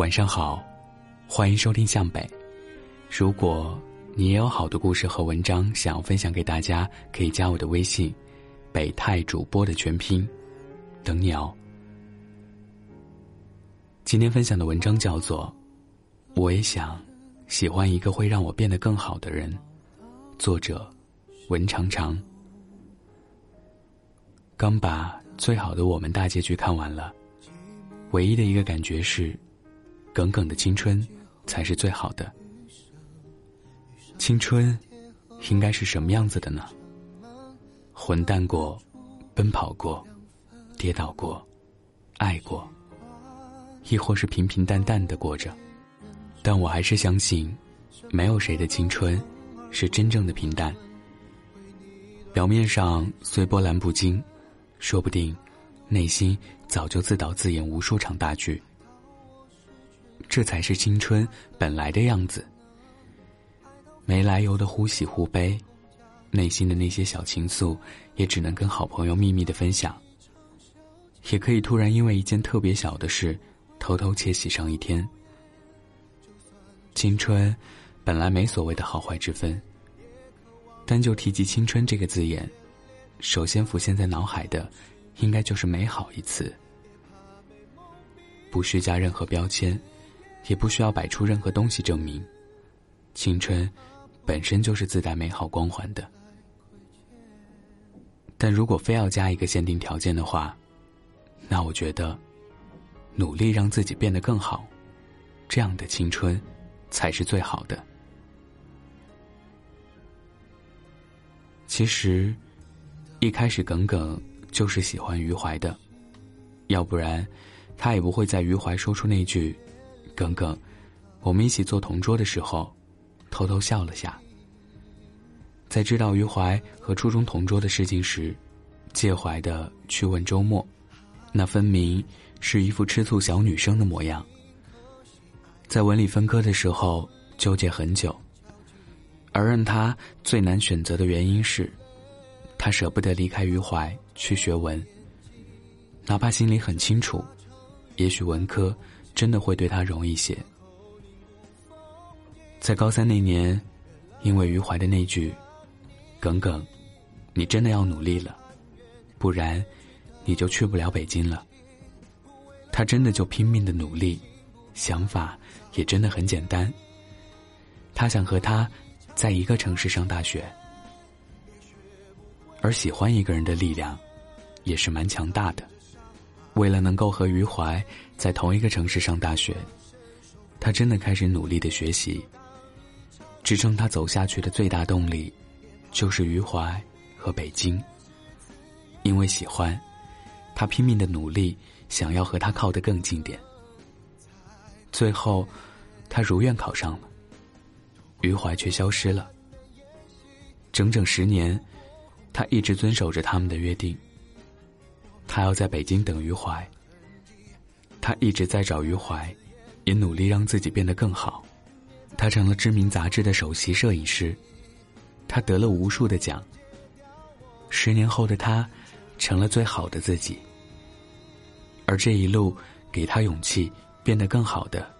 晚上好，欢迎收听向北。如果你也有好的故事和文章想要分享给大家，可以加我的微信“北泰主播”的全拼，等你哦。今天分享的文章叫做《我也想喜欢一个会让我变得更好的人》，作者文长长。刚把《最好的我们》大结局看完了，唯一的一个感觉是。耿耿的青春，才是最好的。青春，应该是什么样子的呢？混蛋过，奔跑过，跌倒过，爱过，亦或是平平淡淡的过着。但我还是相信，没有谁的青春，是真正的平淡。表面上虽波澜不惊，说不定，内心早就自导自演无数场大剧。这才是青春本来的样子。没来由的忽喜忽悲，内心的那些小情愫，也只能跟好朋友秘密的分享。也可以突然因为一件特别小的事，偷偷窃喜上一天。青春，本来没所谓的好坏之分。单就提及青春这个字眼，首先浮现在脑海的，应该就是美好一词，不需加任何标签。也不需要摆出任何东西证明，青春本身就是自带美好光环的。但如果非要加一个限定条件的话，那我觉得，努力让自己变得更好，这样的青春才是最好的。其实，一开始耿耿就是喜欢余淮的，要不然，他也不会在余淮说出那句。耿耿，我们一起做同桌的时候，偷偷笑了下。在知道余淮和初中同桌的事情时，介怀的去问周末，那分明是一副吃醋小女生的模样。在文理分科的时候纠结很久，而让他最难选择的原因是，他舍不得离开余淮去学文，哪怕心里很清楚，也许文科。真的会对他容易些。在高三那年，因为余淮的那句“耿耿，你真的要努力了，不然你就去不了北京了。”他真的就拼命的努力，想法也真的很简单。他想和他在一个城市上大学，而喜欢一个人的力量也是蛮强大的。为了能够和余淮在同一个城市上大学，他真的开始努力的学习。支撑他走下去的最大动力，就是余淮和北京。因为喜欢，他拼命的努力，想要和他靠得更近点。最后，他如愿考上了，余淮却消失了。整整十年，他一直遵守着他们的约定。他要在北京等余淮。他一直在找余淮，也努力让自己变得更好。他成了知名杂志的首席摄影师，他得了无数的奖。十年后的他，成了最好的自己。而这一路给他勇气变得更好的，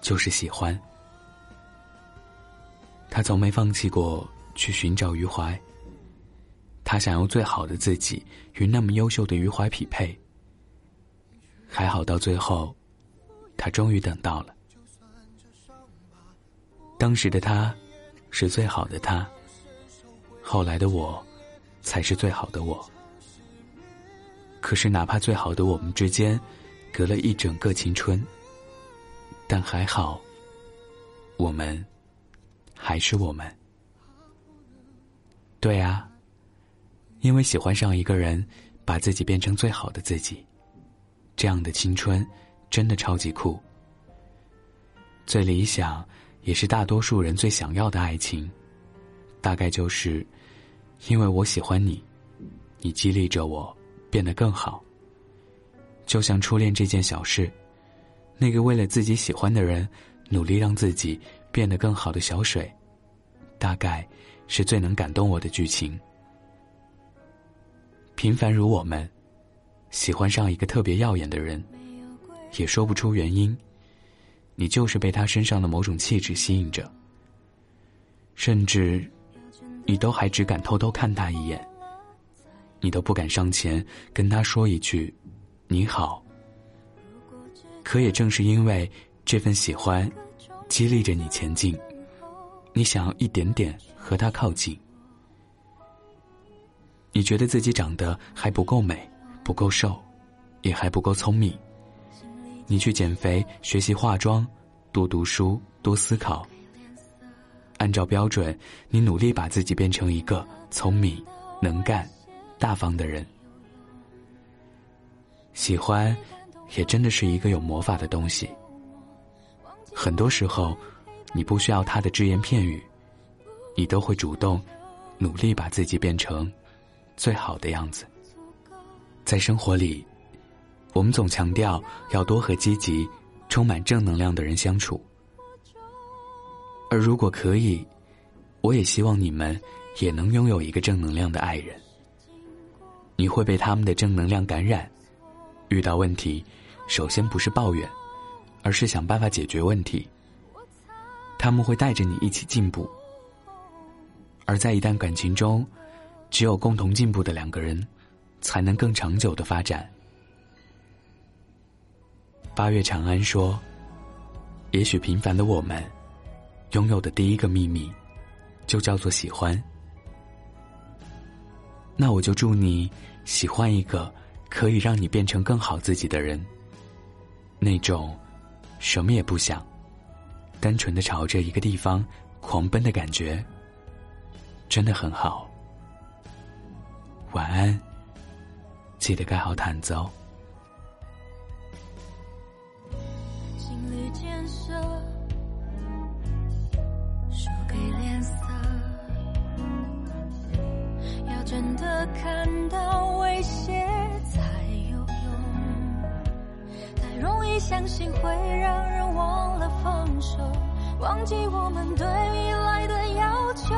就是喜欢。他从没放弃过去寻找余淮。他想用最好的自己与那么优秀的余淮匹配，还好到最后，他终于等到了。当时的他，是最好的他。后来的我，才是最好的我。可是哪怕最好的我们之间，隔了一整个青春，但还好，我们还是我们。对啊。因为喜欢上一个人，把自己变成最好的自己，这样的青春真的超级酷。最理想，也是大多数人最想要的爱情，大概就是，因为我喜欢你，你激励着我变得更好。就像初恋这件小事，那个为了自己喜欢的人努力让自己变得更好的小水，大概是最能感动我的剧情。平凡如我们，喜欢上一个特别耀眼的人，也说不出原因，你就是被他身上的某种气质吸引着，甚至，你都还只敢偷偷看他一眼，你都不敢上前跟他说一句“你好”。可也正是因为这份喜欢，激励着你前进，你想要一点点和他靠近。你觉得自己长得还不够美，不够瘦，也还不够聪明。你去减肥、学习化妆、多读书、多思考。按照标准，你努力把自己变成一个聪明、能干、大方的人。喜欢，也真的是一个有魔法的东西。很多时候，你不需要他的只言片语，你都会主动、努力把自己变成最好的样子。在生活里。我们总强调要多和积极、充满正能量的人相处，而如果可以，我也希望你们也能拥有一个正能量的爱人。你会被他们的正能量感染，遇到问题，首先不是抱怨，而是想办法解决问题。他们会带着你一起进步，而在一段感情中，只有共同进步的两个人，才能更长久的发展。八月长安说：“也许平凡的我们，拥有的第一个秘密，就叫做喜欢。那我就祝你喜欢一个可以让你变成更好自己的人。那种什么也不想，单纯的朝着一个地方狂奔的感觉，真的很好。晚安，记得盖好毯子哦。”心理建设，输给脸色，要真的看到威胁才有用，太容易相信会让人忘了放手，忘记我们对未来的要求。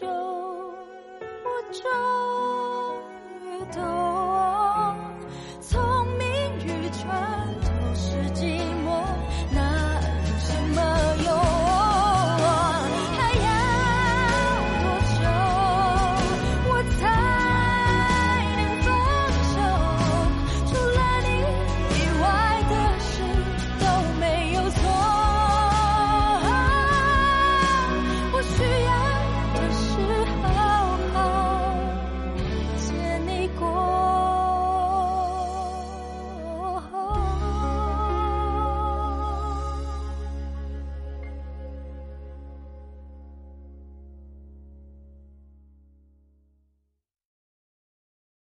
就我就